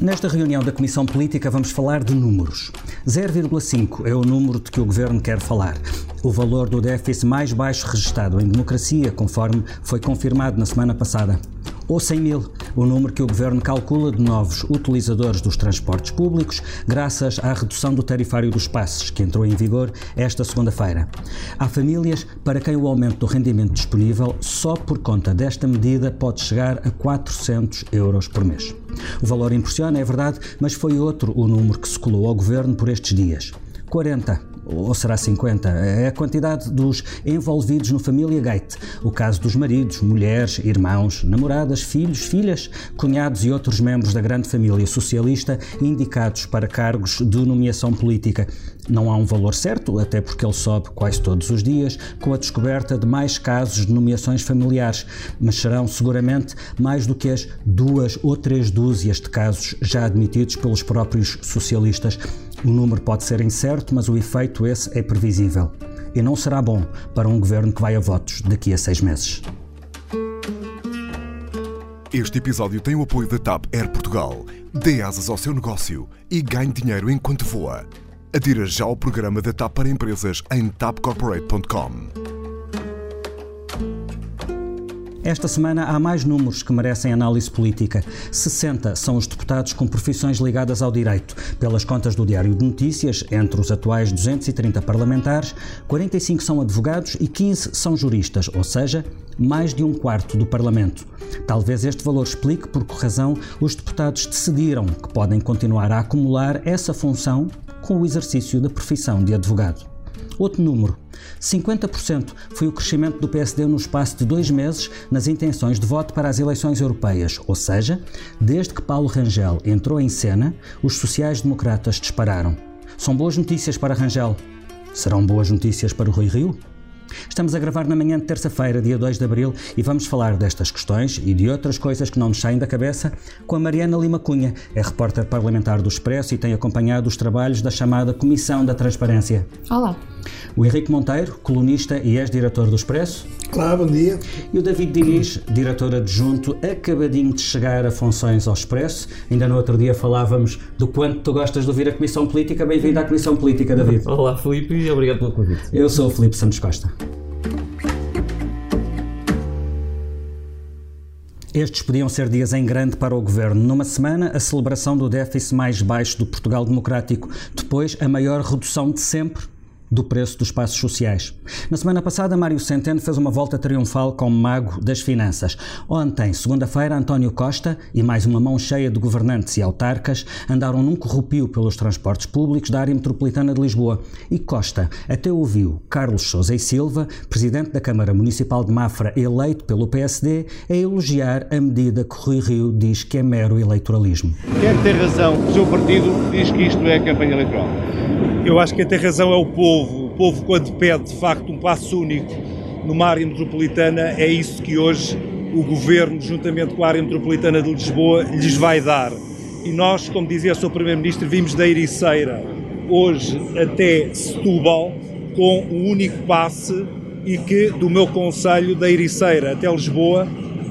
Nesta reunião da Comissão Política vamos falar de números. 0,5 é o número de que o Governo quer falar. O valor do déficit mais baixo registado em democracia, conforme foi confirmado na semana passada. Ou 100 mil, o número que o Governo calcula de novos utilizadores dos transportes públicos, graças à redução do tarifário dos passes, que entrou em vigor esta segunda-feira. Há famílias para quem o aumento do rendimento disponível, só por conta desta medida, pode chegar a 400 euros por mês. O valor impressiona, é verdade, mas foi outro o número que se colou ao Governo por estes dias. 40 ou será 50? É a quantidade dos envolvidos no Família Gate. O caso dos maridos, mulheres, irmãos, namoradas, filhos, filhas, cunhados e outros membros da grande família socialista indicados para cargos de nomeação política. Não há um valor certo, até porque ele sobe quase todos os dias, com a descoberta de mais casos de nomeações familiares, mas serão seguramente mais do que as duas ou três dúzias de casos já admitidos pelos próprios socialistas. O número pode ser incerto, mas o efeito esse é previsível. E não será bom para um governo que vai a votos daqui a seis meses. Este episódio tem o apoio da TAP Air Portugal. Dê asas ao seu negócio e ganhe dinheiro enquanto voa. Adira já ao programa da TAP para empresas em tapcorporate.com. Esta semana há mais números que merecem análise política. 60 são os deputados com profissões ligadas ao direito. Pelas contas do Diário de Notícias, entre os atuais 230 parlamentares, 45 são advogados e 15 são juristas, ou seja, mais de um quarto do Parlamento. Talvez este valor explique por que razão os deputados decidiram que podem continuar a acumular essa função com o exercício da profissão de advogado. Outro número: 50% foi o crescimento do PSD no espaço de dois meses nas intenções de voto para as eleições europeias, ou seja, desde que Paulo Rangel entrou em cena, os sociais-democratas dispararam. São boas notícias para Rangel. Serão boas notícias para o Rui Rio? Estamos a gravar na manhã de terça-feira, dia 2 de abril, e vamos falar destas questões e de outras coisas que não nos saem da cabeça com a Mariana Lima Cunha, é repórter parlamentar do Expresso e tem acompanhado os trabalhos da chamada Comissão da Transparência. Olá. O Henrique Monteiro, colunista e ex-diretor do Expresso. Olá, bom dia. E o David Diniz, diretor adjunto, acabadinho de chegar a funções ao Expresso. Ainda no outro dia falávamos do quanto tu gostas de ouvir a Comissão Política. Bem-vindo à Comissão Política, David. Olá, Filipe, e obrigado pelo convite. Eu sou o Filipe Santos Costa. Estes podiam ser dias em grande para o governo. Numa semana, a celebração do déficit mais baixo do Portugal Democrático. Depois, a maior redução de sempre do preço dos passos sociais. Na semana passada, Mário Centeno fez uma volta triunfal como mago das finanças. Ontem, segunda-feira, António Costa e mais uma mão cheia de governantes e autarcas andaram num corrupio pelos transportes públicos da área metropolitana de Lisboa. E Costa até ouviu Carlos Sousa e Silva, presidente da Câmara Municipal de Mafra, eleito pelo PSD, a elogiar a medida que Rui Rio diz que é mero eleitoralismo. Quem tem razão, o seu partido diz que isto é campanha eleitoral. Eu acho que quem tem razão é o povo. O povo, quando pede de facto um passo único numa área metropolitana, é isso que hoje o governo, juntamente com a área metropolitana de Lisboa, lhes vai dar. E nós, como dizia o Sr. Primeiro-Ministro, vimos da Ericeira hoje até Setúbal com um único passe e que do meu conselho da Ericeira até Lisboa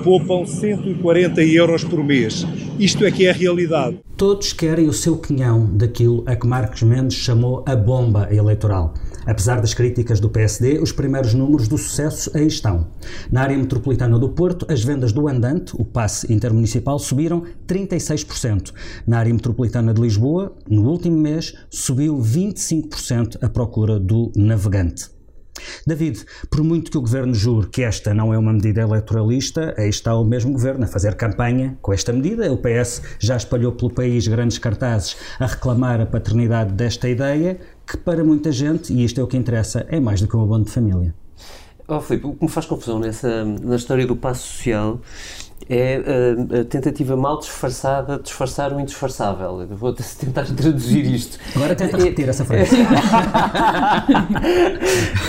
poupam 140 euros por mês. Isto é que é a realidade. Todos querem o seu quinhão daquilo a que Marcos Mendes chamou a bomba eleitoral. Apesar das críticas do PSD, os primeiros números do sucesso aí estão. Na área metropolitana do Porto, as vendas do andante, o passe intermunicipal, subiram 36%. Na área metropolitana de Lisboa, no último mês, subiu 25% a procura do navegante. David, por muito que o governo jure que esta não é uma medida eleitoralista, aí está o mesmo governo a fazer campanha com esta medida. O PS já espalhou pelo país grandes cartazes a reclamar a paternidade desta ideia, que para muita gente, e isto é o que interessa, é mais do que um abono de família. Oh, Filipe, o que me faz confusão nessa, na história do passo social é a, a, tentativa mal disfarçada de disfarçar o indisfarçável. Eu vou tentar traduzir isto. Agora tenta repetir é, essa frase.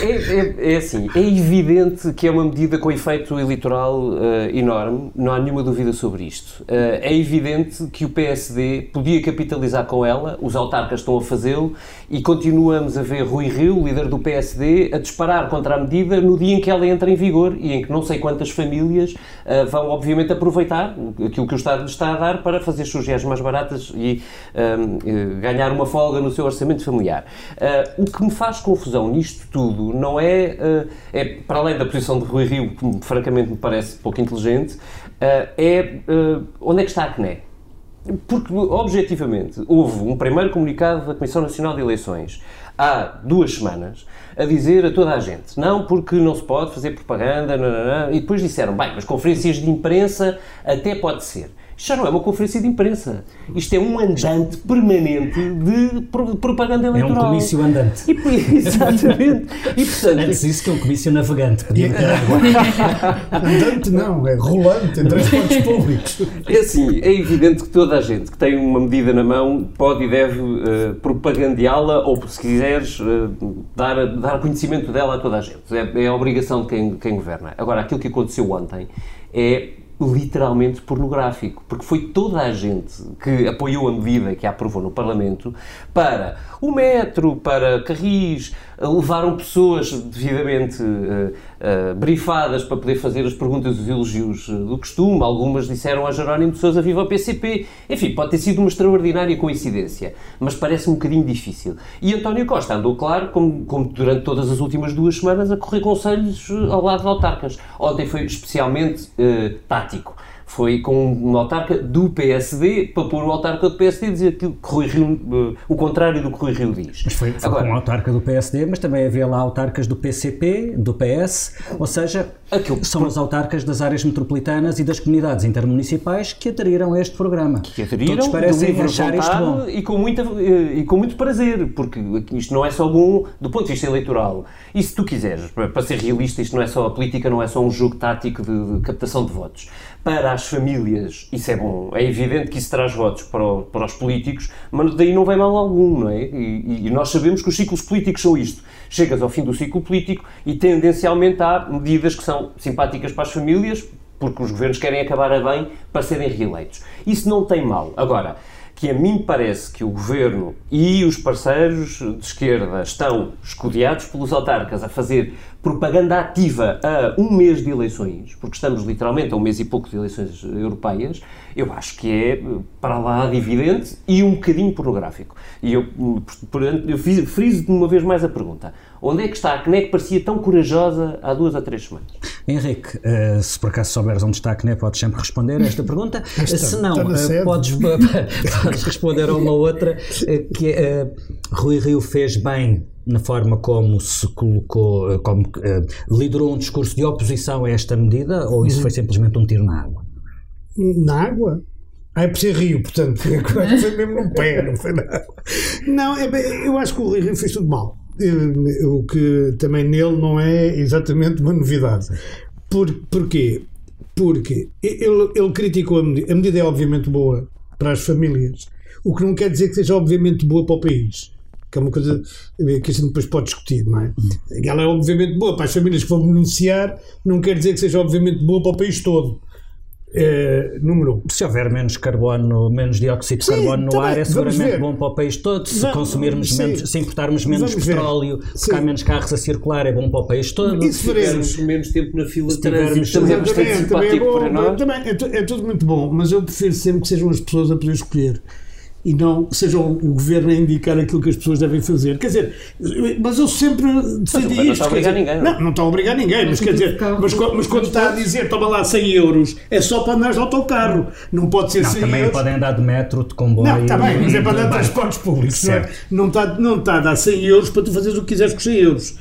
É, é, é, assim, é evidente que é uma medida com efeito eleitoral uh, enorme, não há nenhuma dúvida sobre isto. Uh, é evidente que o PSD podia capitalizar com ela, os autarcas estão a fazê-lo, e continuamos a ver Rui Rio, líder do PSD, a disparar contra a medida no dia em que ela entra em vigor e em que não sei quantas famílias uh, vão, obviamente, basicamente aproveitar aquilo que o Estado lhe está a dar para fazer viagens mais baratas e um, ganhar uma folga no seu orçamento familiar. Uh, o que me faz confusão nisto tudo não é, uh, é para além da posição de Rui Rio, que francamente me parece pouco inteligente, uh, é onde é que está a CNE? Porque, objetivamente, houve um primeiro comunicado da Comissão Nacional de Eleições há duas semanas a dizer a toda a gente não, porque não se pode fazer propaganda, não, não, não. e depois disseram, bem, mas conferências de imprensa até pode ser. Isto já não é uma conferência de imprensa. Isto é um andante permanente de propaganda eleitoral. É um comício andante. E, exatamente. E, portanto, Antes disso que é um comício navegante. Andante não, é rolante em transportes públicos. É assim, é evidente que toda a gente que tem uma medida na mão pode e deve uh, propagandeá-la ou, se quiseres, uh, dar, dar conhecimento dela a toda a gente. É, é a obrigação de quem, quem governa. Agora, aquilo que aconteceu ontem é literalmente pornográfico, porque foi toda a gente que apoiou a medida que a aprovou no Parlamento para o metro, para Carris, levaram pessoas devidamente uh, uh, brifadas para poder fazer as perguntas e os elogios eh, do costume. Algumas disseram a Jerónimo de Sousa viva o PCP. Enfim, pode ter sido uma extraordinária coincidência, mas parece um bocadinho difícil. E António Costa andou, claro, como, como durante todas as últimas duas semanas, a correr conselhos ao lado de autarcas. Ontem foi especialmente tático foi com um autarca do PSD para pôr o autarca do PSD dizer aquilo que Rui Rio, uh, o contrário do que Rui Rio diz. Mas foi, foi Agora, com um autarca do PSD, mas também havia lá autarcas do PCP, do PS, ou seja, aquilo, são por... os autarcas das áreas metropolitanas e das comunidades intermunicipais que aderiram a este programa. Que aderiram, Todos parecem achar isto bom. E com, muita, eh, e com muito prazer, porque isto não é só bom do ponto de vista eleitoral. E se tu quiseres, para ser realista, isto não é só a política, não é só um jogo tático de, de captação de votos para as famílias, isso é bom. É evidente que isso traz votos para, o, para os políticos, mas daí não vem mal algum, não é? E, e, nós sabemos que os ciclos políticos são isto. Chegas ao fim do ciclo político e tendencialmente há medidas que são simpáticas para as famílias, porque os governos querem acabar a bem para serem reeleitos. Isso não tem mal. Agora, que a mim parece que o governo e os parceiros de esquerda estão escudeados pelos autarcas a fazer propaganda ativa a um mês de eleições, porque estamos literalmente a um mês e pouco de eleições europeias, eu acho que é para lá de evidente e um bocadinho pornográfico. E eu, portanto, eu fiz, friso de uma vez mais a pergunta. Onde é que está a CNE que parecia tão corajosa há duas ou três semanas? Henrique, uh, se por acaso souberes onde está a CNE, podes sempre responder a esta pergunta. se não, uh, podes, podes responder a uma outra, uh, que é, Rui Rio fez bem na forma como se colocou, como liderou um discurso de oposição a esta medida, ou isso foi simplesmente um tiro na água? Na água? Ah, é por ser Rio, portanto, foi mesmo no pé, não foi nada. Não, é, eu acho que o Rio fez tudo mal. Eh, o que também nele não é exatamente uma novidade. Por, porquê? Porque ele, ele criticou a medida. A medida é obviamente boa para as famílias, o que não quer dizer que seja obviamente boa para o país. Que é uma coisa que a gente depois pode discutir, não é? Ela é obviamente boa para as famílias que vão beneficiar, não quer dizer que seja obviamente boa para o país todo. É, número um. Se houver menos carbono, menos dióxido de sim, carbono no ar, é seguramente bom para o país todo. Se consumirmos sim. menos, se importarmos menos Vamos petróleo, porque há menos carros a circular, é bom para o país todo. E se tivermos menos tempo na fila de trânsito, também é simpático é bom, para nós. Também é, é tudo muito bom, mas eu prefiro sempre que sejam as pessoas a poder escolher e não seja o governo a indicar aquilo que as pessoas devem fazer. Quer dizer, mas eu sempre defendi isto. Não está a obrigar dizer, ninguém. Não, não está a obrigar ninguém, mas quer dizer, mas, mas quando está a dizer toma lá 100 euros, é só para andar de autocarro, não pode ser não, 100 também euros. podem andar de metro, de comboio. Não, está bem, mas é para andar de transportes públicos. Não, é? não, está, não está a dar 100 euros para tu fazeres o que quiseres com 100 euros.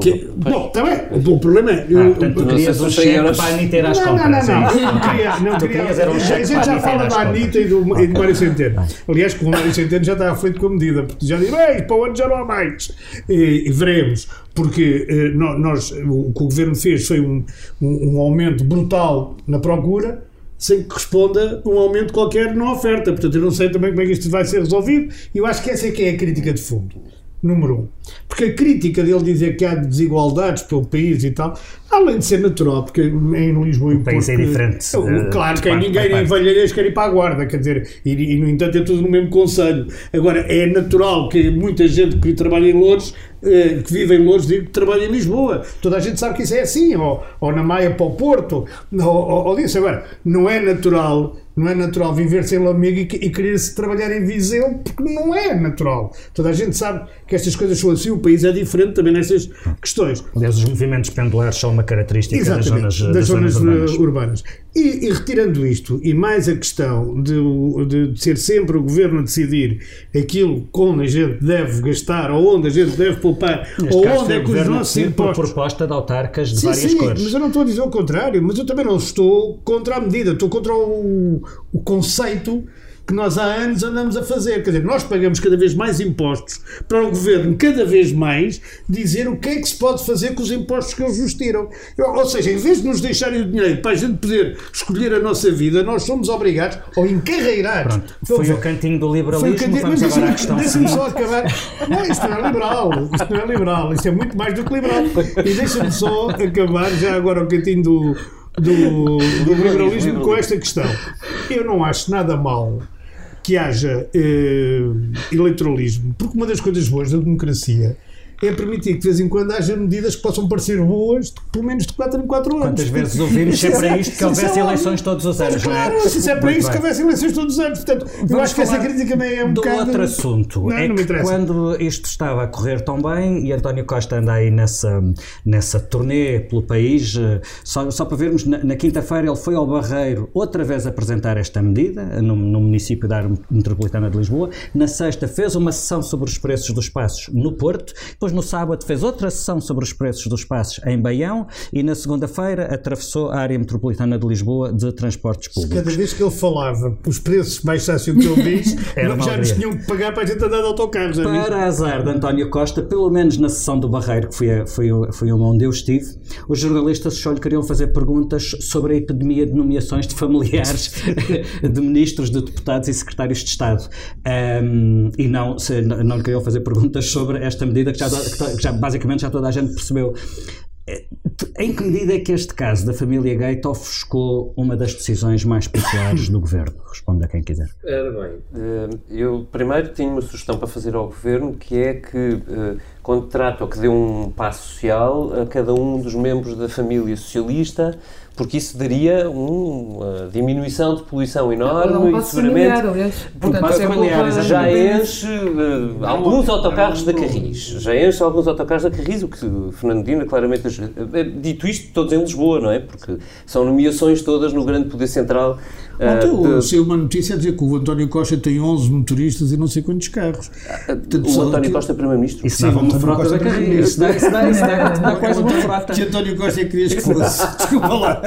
Que, bom, está bem. O problema é. Eu, ah, portanto, tu querias um cheque para a Anitta ir às não, compras. Não, não, não. não, queria, não tu querias era um cheque A gente já fala da Anitta e do, e do Mário Centeno. Aliás, que o Mário Centeno já está à frente com a medida, porque já disse, ei, para o ano já não há mais. E, e veremos, porque eh, nós, o que o governo fez foi um, um, um aumento brutal na procura sem que responda um aumento qualquer na oferta. Portanto, eu não sei também como é que isto vai ser resolvido e eu acho que essa é que é a crítica de fundo número um. Porque a crítica dele dizer que há desigualdades pelo país e tal, além de ser natural, porque em Lisboa o país é diferente. Uh, claro que ninguém em Valheiras quer ir para a guarda, quer dizer, e, e, no entanto é tudo no mesmo conselho. Agora, é natural que muita gente que trabalha em Louros eh, que vive em Louros digo que trabalha em Lisboa. Toda a gente sabe que isso é assim, ou, ou na Maia para o Porto, ou, ou, ou disso. Agora, não é natural não é natural viver sem Lamego e, e querer-se trabalhar em Viseu, porque não é natural. Toda a gente sabe que estas coisas são assim, o país é diferente também nestas questões. Aliás, os movimentos pendulares são uma característica das zonas, das, das zonas, zonas urbanas. urbanas. E, e, retirando isto, e mais a questão de, de, ser sempre o governo a decidir aquilo onde a gente deve gastar, ou onde a gente deve poupar, Neste ou onde é que os nossos impostos. Por proposta de autarcas de sim, várias sim, cores. Mas eu não estou a dizer o contrário, mas eu também não estou contra a medida, estou contra o, o conceito que nós há anos andamos a fazer. Quer dizer, nós pagamos cada vez mais impostos para o governo, cada vez mais, dizer o que é que se pode fazer com os impostos que eles nos tiram. Ou seja, em vez de nos deixarem o dinheiro para a gente poder escolher a nossa vida, nós somos obrigados ou encarreirados. Pronto, foi o cantinho do liberalismo. Foi o cantinho, Vamos mas deixa-me só acabar. Não, isto não é liberal. Isto não é liberal. Isto é muito mais do que liberal. E deixa-me só acabar já agora o cantinho do, do, do liberalismo com esta questão. Eu não acho nada mal que haja eh, eleitoralismo, porque uma das coisas boas da democracia é permitir que de vez em quando haja medidas que possam parecer boas, de, pelo menos de 4 em 4 anos. Quantas vezes ouvimos sempre é- isto que houvesse é eleições todos os anos, não é? claro, isso é para isso que houvesse eleições todos os anos. Portanto, eu Vamos acho que essa crítica também é um do bocado. outro assunto Não, é não que quando isto estava a correr tão bem e António Costa anda aí nessa, nessa turnê pelo país, eh, só, só para vermos, na, na quinta-feira ele foi ao Barreiro outra vez apresentar esta medida no, no município da área metropolitana de Lisboa. Na sexta fez uma sessão sobre os preços dos passos no Porto, depois no sábado fez outra sessão sobre os preços dos passos em Baião e na segunda-feira atravessou a área metropolitana de Lisboa de transportes públicos. Cada vez que ele falava, os preços baixassem o que ele diz, Era uma já nos tinham que pagar para a gente andar de autocarros. viste? Para azar de António Costa, pelo menos na sessão do Barreiro, que foi, a- foi, foi onde eu estive, os jornalistas só lhe queriam fazer perguntas sobre a epidemia de nomeações de familiares de ministros, de deputados e secretários de Estado. Ahm, e não, se- não lhe queriam fazer perguntas sobre esta medida que já, que já- basicamente já toda a gente percebeu. Eh, Em que medida é que este caso da família Gate ofuscou uma das decisões mais populares do governo? Responda quem quiser. Ora bem, eh, eu primeiro tenho uma sugestão para fazer ao Governo, que é que, ou que dê um passo social a cada um dos membros da família socialista, porque isso daria um, uma diminuição de poluição enorme Não e passo seguramente familiar, aliás. Portanto, passo isso é familiar, já enche eh, alguns autocarros da Carris. Já enche alguns autocarros da Carris, o que Fernandina claramente. eh, Dito isto, todos em Lisboa, não é? Porque são nomeações todas no grande poder central. Eh, Ontem de- saiu uma notícia a dizer que o António Costa tem 11 motoristas e não sei quantos carros. Portanto, o António que- Costa, Primeiro-Ministro. Isso dava uma frota da carreira. Isso dá, isso dá, isso dá, dá quase uma frota. Que António Costa é que querias que fosse. Desculpa lá.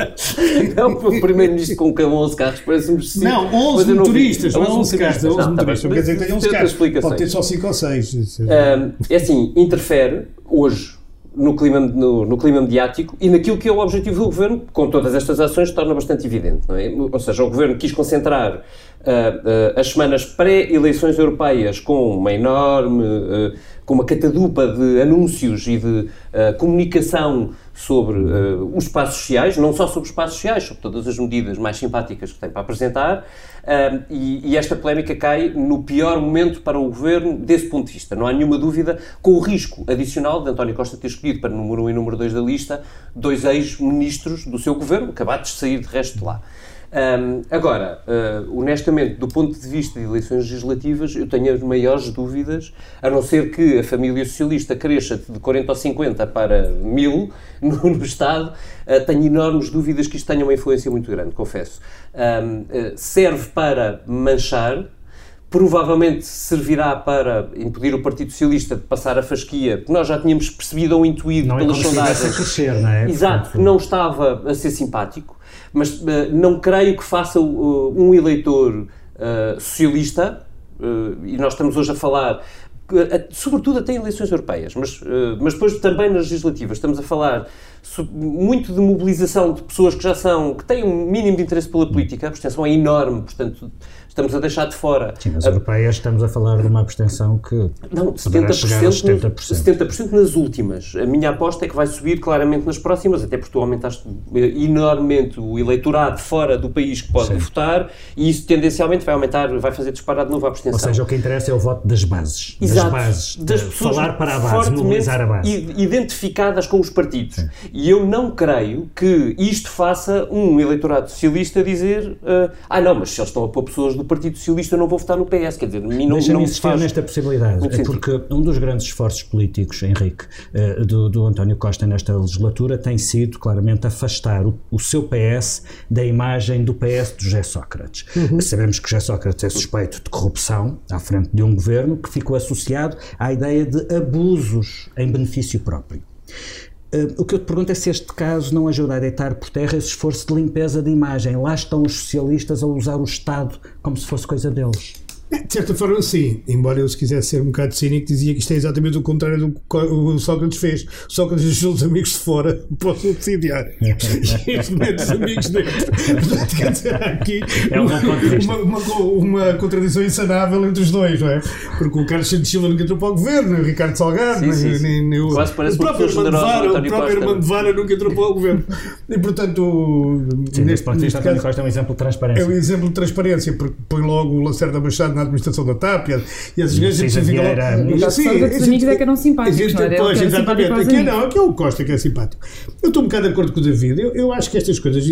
Não, o Primeiro-Ministro com cada 11 carros parece-me excessivo. Não, Mas 11 eu não vi. motoristas, não é 11 carros, é 11 Não, tá bem. motoristas. Não quer dizer que 11 Tem outras carros. explicações. Pode ter só 5 ou 6. Ahm, é assim, interfere hoje no clima, no, no clima mediático e naquilo que é o objetivo do governo, com todas estas ações, torna bastante evidente. É? Ou seja, o governo quis concentrar ah, ah, as semanas pré-eleições europeias com uma enorme, ah, com uma catadupa de anúncios e de ah, comunicação sobre ah, os espaços sociais, não só sobre os espaços sociais, sobre todas as medidas mais simpáticas que tem para apresentar, ah, e, e esta polémica cai no pior momento para o governo desse ponto de vista. Não há nenhuma dúvida, com o risco adicional de António Costa ter escolhido para número 1 e número 2 da lista dois ex-ministros do seu governo, acabados de sair de resto de lá. Ahm, agora, ah, honestamente, do ponto de vista de eleições legislativas, eu tenho as maiores dúvidas, a não ser que a família socialista cresça de 40 ou 50 para 1000 no, no Estado, ah, tenho enormes dúvidas que isto tenha uma influência muito grande, confesso. Ahm, ah, serve para manchar, provavelmente servirá para impedir o Partido Socialista de passar a fasquia, que nós já tínhamos percebido ou intuído Não é pelas sondagens. crescer, não é? Exato, que não estava a ser simpático, mas eh, não creio que faça uh, um eleitor uh, socialista, uh, e nós estamos hoje a falar, eh, sobretudo até em eleições europeias, mas, uh, mas depois também nas legislativas, estamos a falar muito de mobilização de pessoas que já são, que têm um mínimo de interesse pela política, a abstenção é enorme, portanto estamos a deixar de fora. Sim, nas a, europeias estamos a falar de uma abstenção que não, 70%, chegar 70%. 70% nas últimas. A minha aposta é que vai subir claramente nas próximas, até porque tu aumentaste enormemente o eleitorado fora do país que pode Sim. votar e isso tendencialmente vai aumentar, vai fazer disparar de novo a abstenção. Ou seja, o que interessa é o voto das bases. Exato. Das bases. Das pessoas falar para a base, mobilizar a base. Identificadas com os partidos. Sim. E eu não creio que isto faça um eleitorado socialista dizer uh, ah não, mas se eles estão a pôr pessoas do do Partido Socialista eu não vou votar no PS, quer dizer, mim não, não insistir faz nesta possibilidade, é porque um dos grandes esforços políticos, Henrique, eh, do, do António Costa nesta legislatura tem sido claramente afastar o, o seu PS da imagem do PS de José Sócrates. Uhum. Sabemos que José Sócrates é suspeito de corrupção à frente de um governo que ficou associado à ideia de abusos em benefício próprio. Uh, o que eu te pergunto é se este caso não ajuda a deitar por terra esse esforço de limpeza de imagem. Lá estão os socialistas a usar o Estado como se fosse coisa deles. De certa forma, sim. Embora eu, se quisesse ser um bocado cínico, dizia que isto é exatamente o contrário do que o Sócrates fez. Sócrates deixou os amigos de fora para o subsidiar. e este mete os amigos dentro. Portanto, quer dizer, aqui é uma, uma, uma, uma, contradição insanável entre os dois, não é? Porque o Carlos Santos Silva nunca entrou para o governo, o Ricardo Salgado, sim, sim, sim. Nem, nem, o, Quase parece o próprio Vara, o próprio Armando Vara nunca entrou para o governo. E, portanto, sim, neste, de vista, António Costa é um exemplo de transparência. É um exemplo de transparência, porque põe logo o Lacerda Machado na administração da TAP e, e as vezes ficam lá. Sim, os amigos é que eram simpáticos, não era? Pois, exatamente. Aqui não, aqui é o Costa que é simpático. Eu estou um bocado de acordo com o David. Eu, eu acho que estas coisas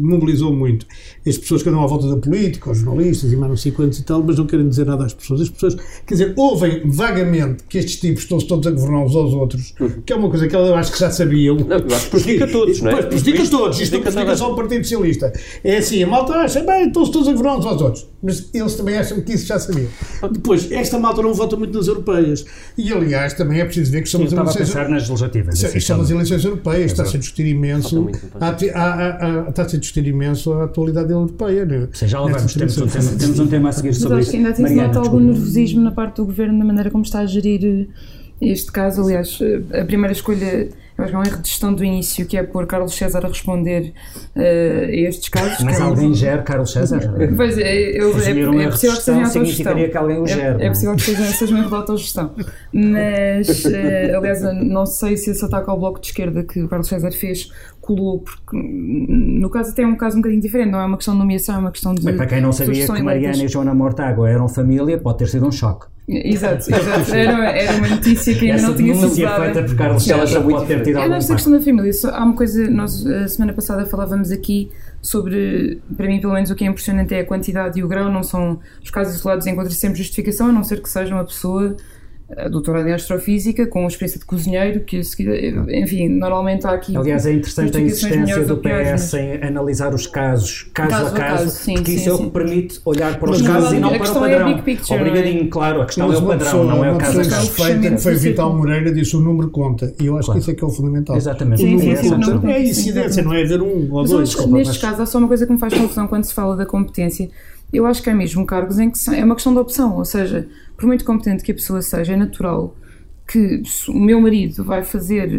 mobilizou muito as pessoas que andam à volta da política, os jornalistas e mais não sei quantos e tal, mas não querem dizer nada às pessoas. As pessoas, quer dizer, ouvem vagamente que estes tipos estão-se todos a governar uns aos outros, uhum. que é uma coisa que eu acho que já sabiam. Não, eu acho que prejudica todos, não é? Prejudica todos. Isto não prejudica só o Partido Socialista. É assim, a malta acha, bem, estão-se todos a governar uns aos outros. Mas eles também acham que isso já sabiam. Depois, esta malta não vota muito nas europeias. E, aliás, também é preciso ver que são as eleições... a pensar nas legislativas. São as eleições europeias. Está-se a discutir imenso... Está-se a discutir imenso a atualidade europeia. Né? Sim, já lá vamos. Temos um, tema, temos um tema a seguir sobre Mas acho que ainda tem-se nota algum nervosismo na parte do Governo, na maneira como está a gerir este caso. Aliás, a primeira escolha acho que é um erro de gestão do início, que é pôr Carlos César a responder uh, a estes casos. Mas é alguém gera Carlos César? Pois é, eu, é, é, é possível que seja significaria que alguém o gera. É, é possível que seja, seja um erro de autogestão. Mas, uh, aliás, não sei se esse ataque ao bloco de esquerda que o Carlos César fez colou, porque no caso até é um caso um bocadinho diferente, não é uma questão de nomeação, é uma questão de. Bem, para quem não sabia que Mariana e Joana Mortágua eram família, pode ter sido um choque. Exato, exato. Era, era uma notícia que ainda Essa não tinha sido feita por Carlos César pode ter tido algum Nesta questão da família, há uma coisa, nós a semana passada falávamos aqui sobre, para mim pelo menos o que é impressionante é a quantidade e o grau, não são os casos isolados encontram sempre justificação, a não ser que seja uma pessoa doutorado em astrofísica, com experiência de cozinheiro, que enfim, normalmente há aqui. Aliás, é interessante a insistência do PS em analisar os casos, caso, caso a caso, caso sim, porque sim, isso sim. é o que permite olhar para os casos e não para o é padrão. É picture, Obrigadinho, é? claro, a questão Mas é o padrão, pessoa, não é o caso a caso. Feita, foi Vital Moreira, disse o número conta, e eu acho claro. que isso é que é o fundamental. Exatamente. Sim, sim, sim, não, é incidência, não é haver um ou dois. Neste caso, há só uma coisa que me faz confusão quando se fala da competência. Eu acho que há mesmo cargos em que é uma questão de opção, ou seja, por muito competente que a pessoa seja, é natural que o meu marido vai fazer,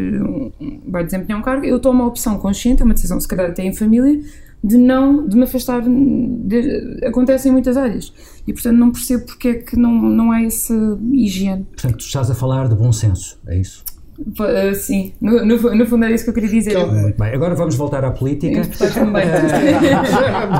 vai desempenhar um cargo, eu tomo a opção consciente, é uma decisão se calhar até em família, de não, de me afastar, de, acontece em muitas áreas, e portanto não percebo porque é que não, não há essa higiene. Portanto, tu estás a falar de bom senso, é isso? Uh, sim, no, no, no, fundo é isso que eu queria dizer. Muito bem, agora vamos voltar à política. Também.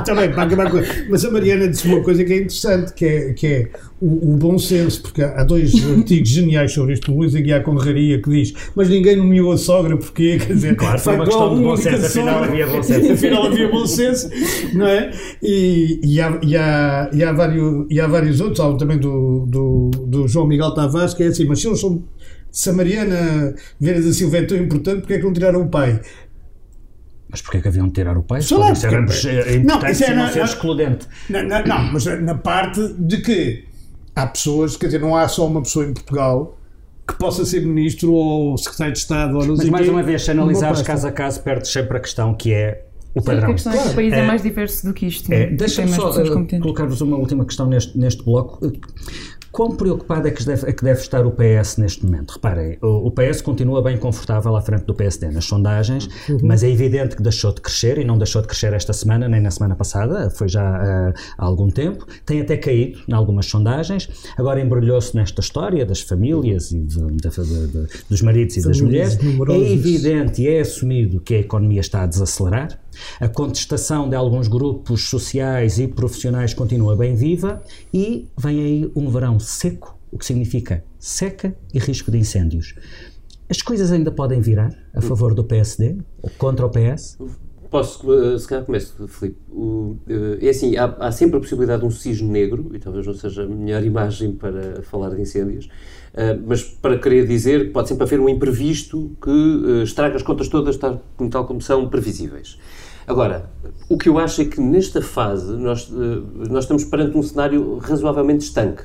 também, para acabar com... Mas a Mariana disse uma coisa que é interessante, que é, que é o, o bom senso, porque há dois artigos geniais sobre isto, o Luís Aguiar Conraria, que diz, mas ninguém nomeou a sogra, porque, quer dizer, claro, foi uma questão de bom senso, afinal havia bom senso. afinal havia bom senso, não é? E, e, há, e, há, e, há, vários, e há vários outros, há também do, do, do João Miguel Tavares, que é assim, mas se eles são se a Mariana Vieira da Silva é tão importante, porque é que não tiraram o pai? Mas porquê é que haviam de tirar o pai? Sei lá, porque, é não, isso é não ser excludente. Não, não, não, mas na parte de que há pessoas, quer dizer, não há só uma pessoa em Portugal que possa ser ministro ou secretário de Estado ou não Mas mais uma vez, se analisares caso a caso, perdes sempre a questão que é o padrão. a questão é que o país é, é mais diverso do que isto. É, Deixa-me só uh, colocar-vos uma última questão neste, neste bloco Quão preocupado é que, deve, é que deve estar o PS neste momento? Reparem, o, o, PS continua bem confortável à frente do PSD nas sondagens, uhum. mas é evidente que deixou de crescer e não deixou de crescer esta semana nem na semana passada, foi já uh, há algum tempo. Tem até caído em algumas sondagens, agora embrulhou-se nesta história das famílias e de, de, de, dos maridos e famílias das mulheres. Numerosas. É evidente e é assumido que a economia está a desacelerar. A contestação de alguns grupos sociais e profissionais continua bem viva e vem aí um verão seco, o que significa seca e risco de incêndios. As coisas ainda podem virar a favor do PSD ou contra o PS? Posso, eh, se calhar começo, Filipe. O, eh, é assim, há, há, sempre a possibilidade de um cisne negro, e talvez não seja a melhor imagem para falar de incêndios, uh, mas para querer dizer que pode sempre haver um imprevisto que estraga as contas todas, tal, tal como são previsíveis. Agora, o que eu acho é que nesta fase nós, uh, nós estamos perante um cenário razoavelmente estanque.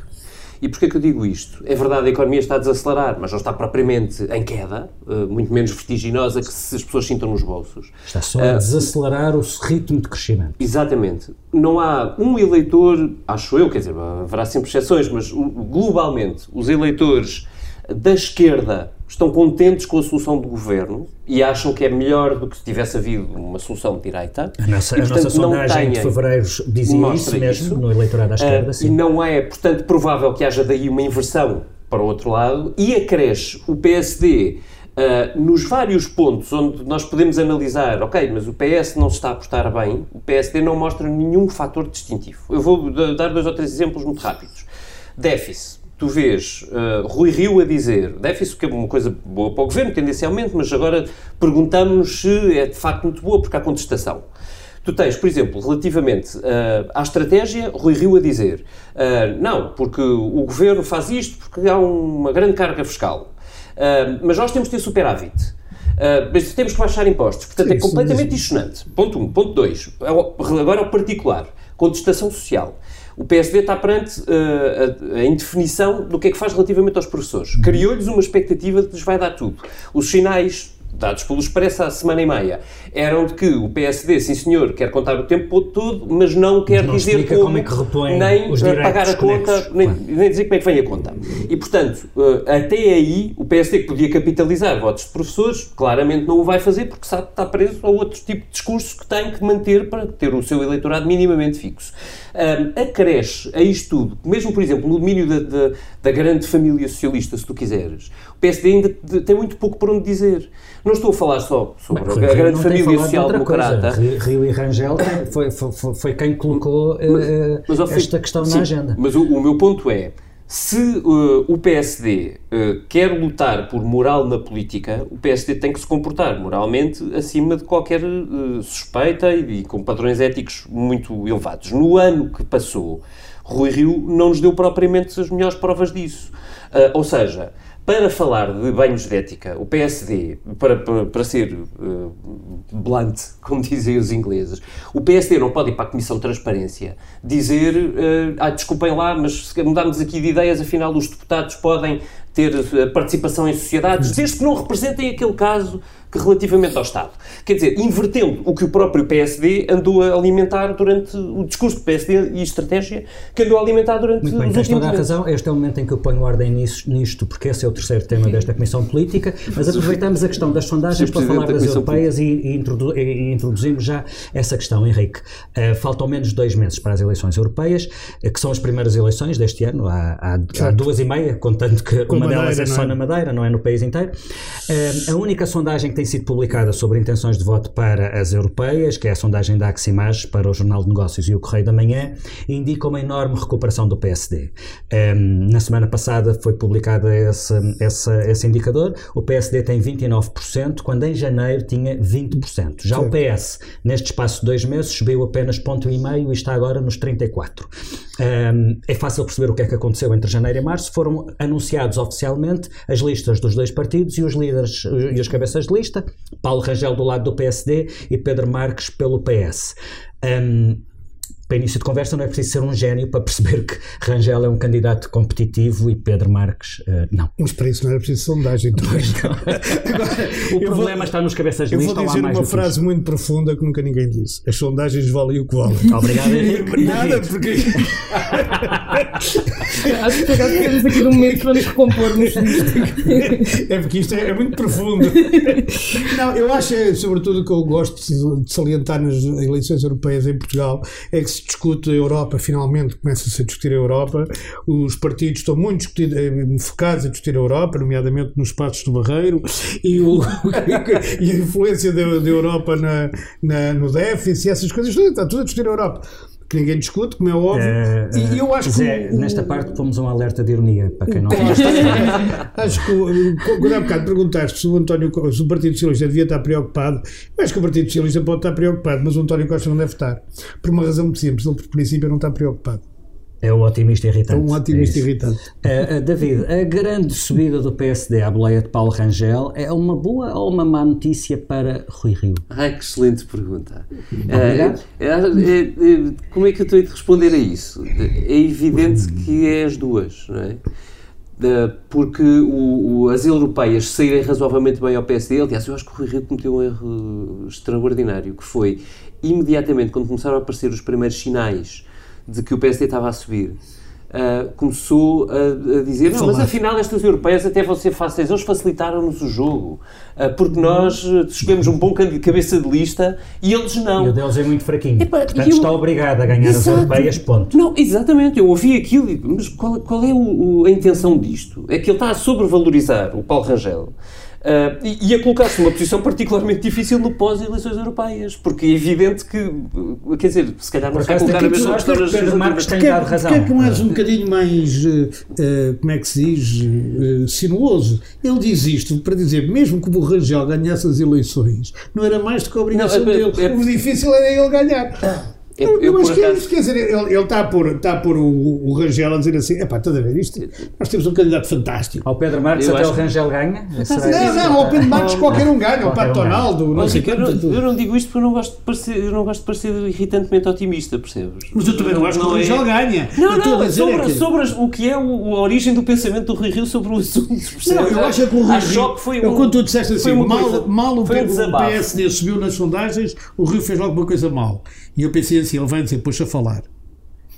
E porquê que eu digo isto? É verdade, a economia está a desacelerar, mas não está propriamente em queda, eh, muito menos vertiginosa que se as pessoas sintam nos bolsos. Está só a uh, desacelerar o ritmo de crescimento. Exatamente. Não há um eleitor, acho eu, quer dizer, haverá sempre exceções, mas globalmente, os eleitores da esquerda estão contentes com a solução do governo e acham que é melhor do que se tivesse havido uma solução de direita. A nossa, e, portanto, a nossa sondagem de fevereiro dizia isso mesmo, isso. no eleitorado à esquerda. Uh, sim. E não é, portanto, provável que haja daí uma inversão para o outro lado e acresce o PSD Uh, nos vários pontos onde nós podemos analisar, ok, mas o PS não se está a portar bem, o PSD não mostra nenhum fator distintivo. Eu vou dar dois ou três exemplos muito rápidos. Déficit tu vês uh, Rui Rio a dizer déficit, que é uma coisa boa para o governo, tendencialmente, mas agora perguntamos se é de facto muito boa, porque há contestação. Tu tens, por exemplo, relativamente uh, à estratégia, Rui Rio a dizer uh, não, porque o governo faz isto porque há uma grande carga fiscal. mas nós temos de ter superávit. Mas temos que baixar impostos. Portanto, sim, é completamente dissonante. Ponto 1. Um. Ponto 2. É agora ao particular. Contestação social o PSD está perante uh, a, a, indefinição do que é que faz relativamente aos professores. Criou-lhes uma expectativa de que lhes vai dar tudo. Os sinais dados pelo Expresso há semana e meia, eram de que o PSD, sim senhor, quer contar o tempo todo, mas não quer não dizer como, como é que repõe nem pagar a conta, nem, nem, dizer como é que vem a conta. E, portanto, eh, até aí, o PSD que podia capitalizar votos de professores, claramente não o vai fazer porque sabe que está preso a outro tipo de discurso que tem que manter para ter o seu eleitorado minimamente fixo. Um, acresce a isto tudo, mesmo, por exemplo, no domínio da, da, da grande família socialista, se tu quiseres, PSD ainda tem muito pouco por onde dizer. Não estou a falar só sobre Bem, a grande família social-democrata. Rio e Rangel foi, foi, foi quem colocou mas, uh, esta questão sim, na agenda. Mas o, o, meu ponto é, se uh, o PSD uh, quer lutar por moral na política, o PSD tem que se comportar moralmente acima de qualquer suspeita e, e com padrões éticos muito elevados. No ano que passou, Rui Rio não nos deu propriamente as melhores provas disso. ou seja, para falar de banhos de ética, o PSD, para, para, para ser uh, blunt, como dizem os ingleses, o PSD não pode ir para a Comissão de Transparência dizer, uh, ah, desculpem lá, mas se mudarmos aqui de ideias, afinal os deputados podem ter uh, participação em sociedades, desde que não representem aquele caso relativamente ao Estado. Quer dizer, invertendo o que o próprio PSD andou a alimentar durante o discurso do PSD e estratégia que andou a alimentar durante Muito bem, os últimos toda a razão. Este é o momento em que eu ponho ordem nisto, porque esse é o terceiro tema desta Comissão Política, mas aproveitamos a questão das sondagens para falar das europeias e, e, introdu e, introduzimos já essa questão, Henrique. Uh, faltam menos de dois meses para as eleições europeias, uh, que são as primeiras eleições deste ano, há, há, há duas e meia, contando que Com uma Madeira, delas é só é? na Madeira, não é no país inteiro. Uh, a única sondagem tem sido publicada sobre intenções de voto para as europeias, que é a sondagem da Aximage para o Jornal de Negócios e o Correio da Manhã, indica uma enorme recuperação do PSD. Um, na semana passada foi publicado esse, esse, esse, indicador. O PSD tem 29%, quando em janeiro tinha 20%. Já Sim. o PS, neste espaço de dois meses, subiu apenas ponto e meio e está agora nos 34%. Um, é fácil perceber o que é que aconteceu entre janeiro e março. Foram anunciados oficialmente as listas dos dois partidos e os líderes e as cabeças de lista. Paulo Rangel do lado do PSD e Pedro Marques pelo PS. Um, para início de conversa não é preciso ser um gênio para perceber que Rangel é um candidato competitivo e Pedro Marques uh, não. Mas para isso não era preciso sondagem. Agora, o problema vou, está nos cabeças de lista. Eu vou dizer uma frase muito profunda que nunca ninguém disse. As sondagens valem o que valem. Obrigado, Henrique. Nada, porque... Acho que agora temos aqui de um momento para nos recompormos É porque isto é, é, muito profundo. Não, eu acho, é, sobretudo, que eu gosto de salientar nas eleições europeias em Portugal é que se discute a Europa, finalmente começa-se a discutir a Europa. Os partidos estão muito eh, focados a discutir a Europa, nomeadamente nos passos do Barreiro, e, o, e a influência da, Europa na, na, no déficit, essas coisas, está tudo a discutir a Europa que ninguém discute, como é óbvio. É, e eu acho Zé, que. O, nesta parte pomos um alerta de ironia, para quem não gosta. acho que, quando há bocado perguntaste se o, António, se o Partido Socialista devia estar preocupado, eu acho que o Partido Socialista pode estar preocupado, mas o António Costa não deve estar. Por uma razão muito simples, ele, por princípio, não está preocupado. É um otimista irritante. É um otimista é irritante. Uh, David, a grande subida do PSD à boleia de Paulo Rangel é uma boa ou uma má notícia para Rui Rio? Ai, que excelente pergunta. Uh, é, como é que eu tenho de responder a isso? É evidente que é as duas, não é? porque o, o, as europeias saírem razoavelmente bem ao PSD, aliás, eu acho que o Rui Rio cometeu um erro extraordinário, que foi, imediatamente, quando começaram a aparecer os primeiros sinais de que o PSD estava a subir, uh, começou a, a dizer: não, mas afinal estas europeias até vão ser fáceis, eles facilitaram-nos o jogo, uh, porque nós escolhemos um bom cabeça de lista e eles não. E o deles é muito fraquinho. Epa, Portanto, eu... está obrigado a ganhar Exato. as europeias, ponto. Não, exatamente, eu ouvi aquilo, mas qual, qual é o, o, a intenção disto? É que ele está a sobrevalorizar o Paulo Rangel. Uh, e, e, a colocar-se numa posição particularmente difícil no pós-eleições europeias, porque é evidente que, uh, quer dizer, se calhar não se vai colocar a mesma questão nas Pedro Marcos tem dado razão. Porque é que não és um bocadinho mais, uh, como é que se diz, uh, sinuoso? Ele diz isto para dizer, mesmo que o Rangel ganhasse as eleições, não era mais do que a obrigação não, é, dele. É, o difícil era ele ganhar. Eu, eu, acho que é isso, quer dizer, ele, ele está a pôr, está a pôr o, o Rangel a dizer assim: é pá, estás a ver isto? Nós temos um candidato fantástico. Ao Pedro Marques, até o Rangel ganha? Não, não, ao Pedro Marques qualquer um ganha, ao Pato Tonaldo. Não sei eu, não, eu não digo isto porque eu não gosto de parecer, eu não gosto de parecer irritantemente otimista, percebes? Mas eu também não acho que o Rangel é... ganha. Não, não, sobre, é que... sobre o que é o, a origem do pensamento do Rui Rio sobre o assunto, percebes? Não, eu acho que o Rui Rio. Foi um, quando tu disseste assim, mal, mal o PSD subiu nas sondagens, o Rio fez logo uma coisa mal. E eu pensei assim, vai dizer, puxa a falar.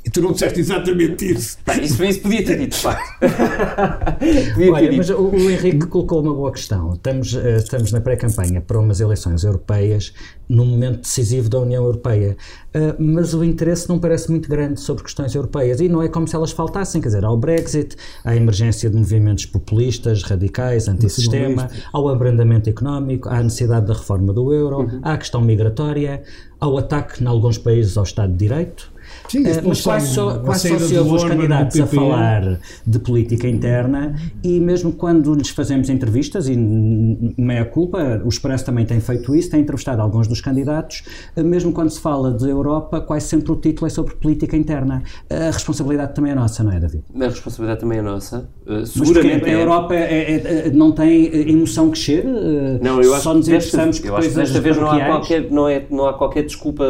E tu não disseste exatamente isso. Bem, isso, isso podia ter dito, de facto. Olha, mas o, o, Henrique colocou uma boa questão. Estamos, uh, estamos na pré-campanha para umas eleições europeias, num momento decisivo da União Europeia. Uh, mas o interesse não parece muito grande sobre questões europeias. E não é como se elas faltassem. Quer dizer, ao Brexit, à emergência de movimentos populistas, radicais, antissistema, ao abrandamento económico, à necessidade da reforma do euro, uhum. à questão migratória, ao ataque, em alguns países, ao Estado de Direito. Sim, uh, mas quase só, quase só se ouve os candidatos a falar de política interna e mesmo quando lhes fazemos entrevistas, e meia culpa, o Expresso também tem feito isso, tem entrevistado alguns dos candidatos, uh, mesmo quando se fala de Europa, quase sempre o título é sobre política interna. A responsabilidade também é nossa, não é, David? A responsabilidade também é nossa. Uh, seguramente. a é. Europa é, é, não tem emoção que chegue? Não, eu acho só nos interessamos que desta vez não há, qualquer, não, é, não há qualquer desculpa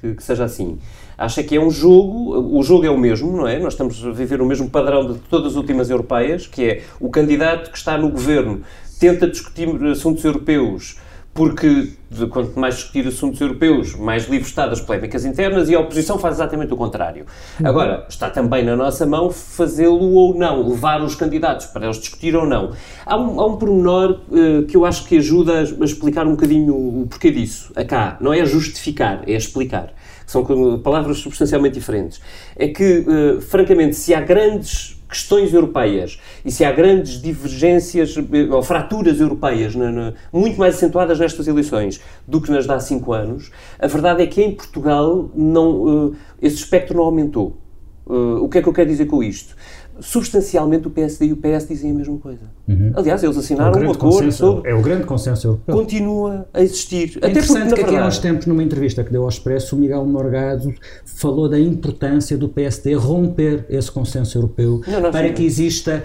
que, que seja assim acha que é um jogo, o jogo é o mesmo, não é? Nós estamos a viver o mesmo padrão de todas as últimas europeias, que é o candidato que está no governo tenta discutir assuntos europeus porque quanto mais discutir assuntos europeus, mais livre está das polémicas internas e a oposição faz exatamente o contrário. Uhum. Agora, está também na nossa mão fazê-lo ou não, levar os candidatos para eles discutir ou não. Há um, há um pormenor uh, que eu acho que ajuda a, explicar um bocadinho o, o porquê disso. Acá, não é justificar, é explicar são palavras substancialmente diferentes. É que, uh, francamente, se há grandes questões europeias e se há grandes divergências eh, ou fraturas europeias na, na, muito mais acentuadas nestas eleições do que nas de há cinco anos, a verdade é que em Portugal não, uh, esse espectro não aumentou. Uh, o que é que eu quero dizer com isto? Substancialmente o PSD e o PS dizem a mesma coisa. Uhum. Aliás, eles assinaram é um, acordo sobre... É o grande consenso europeu. Continua a existir. É Até interessante porque, que aqui há uns tempos, numa entrevista que deu ao Expresso, o Miguel Morgado falou da importância do PSD romper esse consenso europeu não, para que exista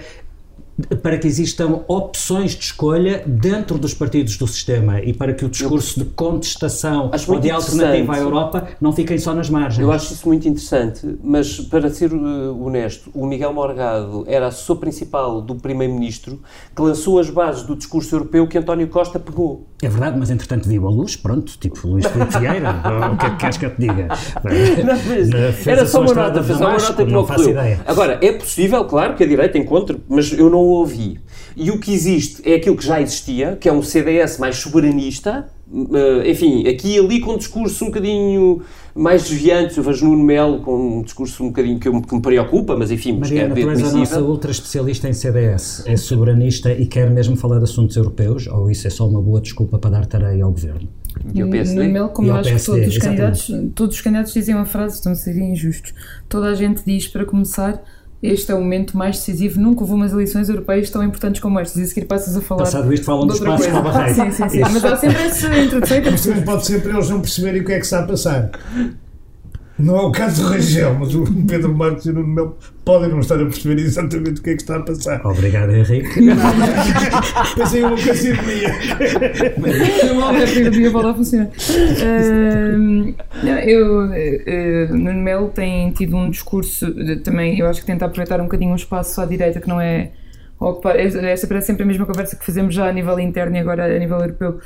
para que existam opções de escolha dentro dos partidos do sistema e para que o discurso de contestação ou de alternativa à. Europa não fiquem só nas margens. Eu acho isso muito interessante, mas para ser uh, honesto, o Miguel Morgado era assessor principal do Primeiro-Ministro que lançou as bases do discurso europeu que António Costa pegou. É verdade, mas entretanto viu a luz, pronto, tipo Luís Filipe Vieira, o que é que queres que eu te diga? Não, era só uma nota, fez só uma nota que não faço ideia. Agora, é possível, claro, que a direita encontre, mas eu não o ouvi. E o que existe é aquilo que já existia, que é um CDS mais soberanista, eh, enfim, aqui e ali com um discurso um bocadinho mais desviante. Eu vejo Nuno Melo com um discurso um bocadinho que, eu- que me preocupa, mas enfim, mas que é Mariana, tu és a nossa ultra especialista em CDS, é soberanista e quer mesmo falar de assuntos europeus ou isso é só uma boa desculpa para dar tareia ao governo? E o PSD? No Mel, como E eu ao acho que todos os, candidatos, todos os candidatos dizem uma frase, estão a ser injustos. Toda a gente diz, para começar, este é o momento mais decisivo. Nunca houve umas eleições europeias tão importantes como estas. E a seguir passas a falar. Passado isto, falam dos passos para o Barreiro. Sim, sim, sim. Mas há sempre essa introdução. pode ser para eles não perceberem o que é que está a passar. Não é o caso do Rangel, mas o Pedro Marcos e o Nuno Melo podem não estar a perceber exatamente o que é que está a passar. Obrigado, Henrique. Pensei uma minha. Mal dia voltar a funcionar. Ahm, não, eu, eh, Nuno Melo tem tido um discurso de- também, eu acho que tenta aproveitar um bocadinho um espaço à direita que não é ocupar. Esta parece sempre a mesma conversa que fazemos já a nível interno e agora a nível europeu.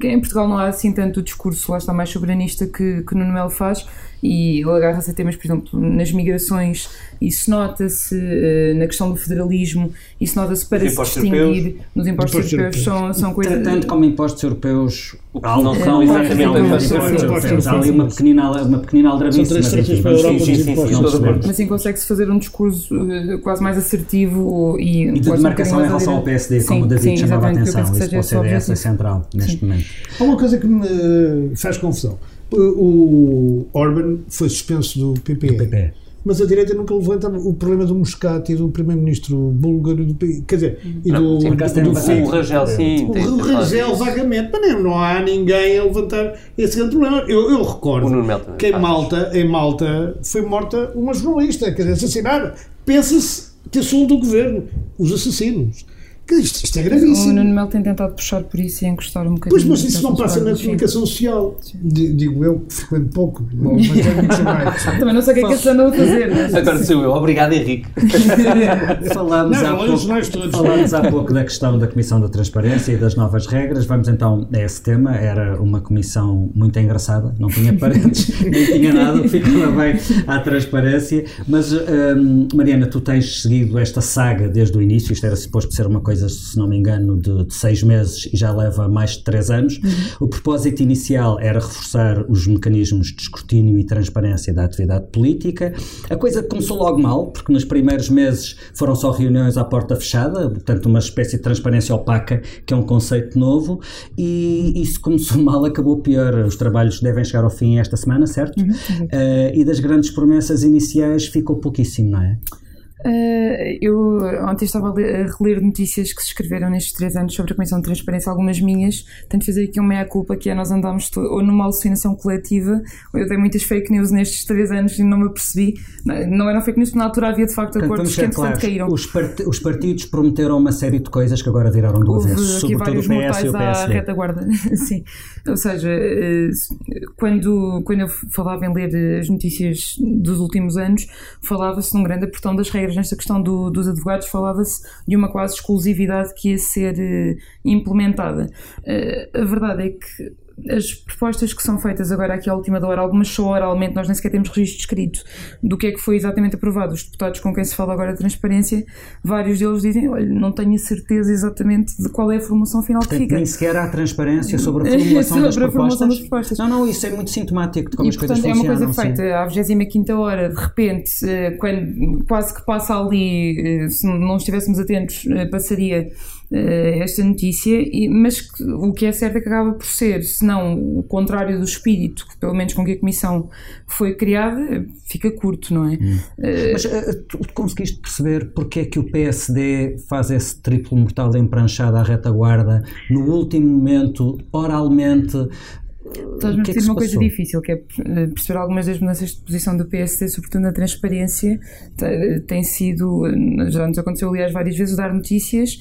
Que em Portugal não há assim tanto o discurso, lá está mais soberanista que, que Nuno Melo faz e ele agarra-se a temas, por exemplo, nas migrações, isso nota-se eh, na questão do federalismo, isso nota-se para se impostos distinguir europeus. nos impostos Impostos europeus, são, são coisas. Tanto como impostos europeus, não são exatamente impostos europeus. Há ali uma pequenina, uma pequenina aldrabice. São três mas trechas enfim, para a vamos- Europa sim, sim, sim, acordo. Mas assim consegue-se fazer um discurso eh, quase mais assertivo e, E de quase um demarcação em relação ao. PSD, como Sim, o David sim, chamava a atenção. Isso CDS é objetivo. central neste momento. Há uma coisa que me eh, faz confusão. O, Orban foi suspenso do PPE. PP. Mas a direita nunca levanta o problema do Muscat e do primeiro-ministro búlgaro, do, PPE. quer dizer, e do, Sim, do levantado. O Rangel, sim. O Rangel, vagamente, mas não, não há ninguém a levantar esse grande problema. Eu, eu recordo que em. Malta, em Malta foi morta uma jornalista, quer dizer, assassinada. Pensa-se que assunto do governo, os assassinos. Que isto, isto é O gravíssimo. Nuno Melo tem tentado puxar por isso e encostar um bocadinho. Pois, mas isso não passa na comunicação social. D- Digo eu, que frequento pouco, mas é muito mais. Também não sei o que é que eles andam a fazer. mas- Agora sou eu. Obrigado, Henrique. Falámos, Não, há pouco, nós todos. falámos há pouco da questão da Comissão da Transparência e das novas regras. Vamos então a esse tema. Era uma comissão muito engraçada, não tinha paredes, nem tinha nada, ficava bem à transparência. Mas, hum, Mariana, tu tens seguido esta saga desde o início. Isto era suposto ser uma coisa, se não me engano, de, de seis meses e já leva mais de três anos. O propósito inicial era reforçar os mecanismos de escrutínio e transparência da atividade política. A coisa começou logo mal, porque nos primeiros meses foram só reuniões à porta fechada, portanto, uma espécie de transparência opaca, que é um conceito novo, e isso começou mal, acabou pior. Os trabalhos devem chegar ao fim esta semana, certo? Eh, e das grandes promessas iniciais ficou pouquíssimo, não é? Eh, eu ontem estava a, ler, a reler notícias que se escreveram nestes três anos sobre a Comissão de Transparência, algumas minhas. Tenho de fazer aqui uma meia-culpa, que é nós andámos ou numa alucinação coletiva, ou eu dei muitas fake news nestes três anos e não me apercebi. Não, não eram fake news, porque na altura havia de facto acordos que entretanto caíram. Os, part- os partidos prometeram uma série de coisas que agora viraram do avesso, sobretudo o PS e o à PSD. retaguarda. Sim. Ou seja, eh, quando, quando eu falava em ler as notícias dos últimos anos, falava-se num grande apertão das regras. Nesta questão do- dos advogados, falava-se de uma quase exclusividade que ia ser eh, implementada. Eh, a verdade é que as propostas que são feitas agora aqui à última hora, algumas só oralmente, nós nem sequer temos registro escrito do que é que foi exatamente aprovado. Os deputados com quem se fala agora de transparência, vários deles dizem, olha, não tenho a certeza exatamente de qual é a formulação final que Portanto, fica. nem sequer há transparência sobre a formulação, Sobre das, a propostas. formulação das propostas. Não, não, isso é muito sintomático de como E as coisas portanto é uma funcionam. coisa sim. feita à 25 hora, de repente, eh, quando quase que passa ali, eh, se não estivéssemos atentos, eh, passaria esta notícia, mas o que é certo é que acaba por ser, se não o contrário do espírito, que pelo menos com que a Comissão foi criada, eh, fica curto, não é? Hum. Eh, Mas eh, tu conseguiste perceber porque é que o PSD faz esse triplo mortal empranchado à retaguarda no último momento, oralmente, Estás-me a é pedir que uma coisa passou? difícil, que é eh, perceber algumas das mudanças de posição do PSD, sobretudo na transparência, te- tem sido, eh, já nos aconteceu aliás várias vezes, dar notícias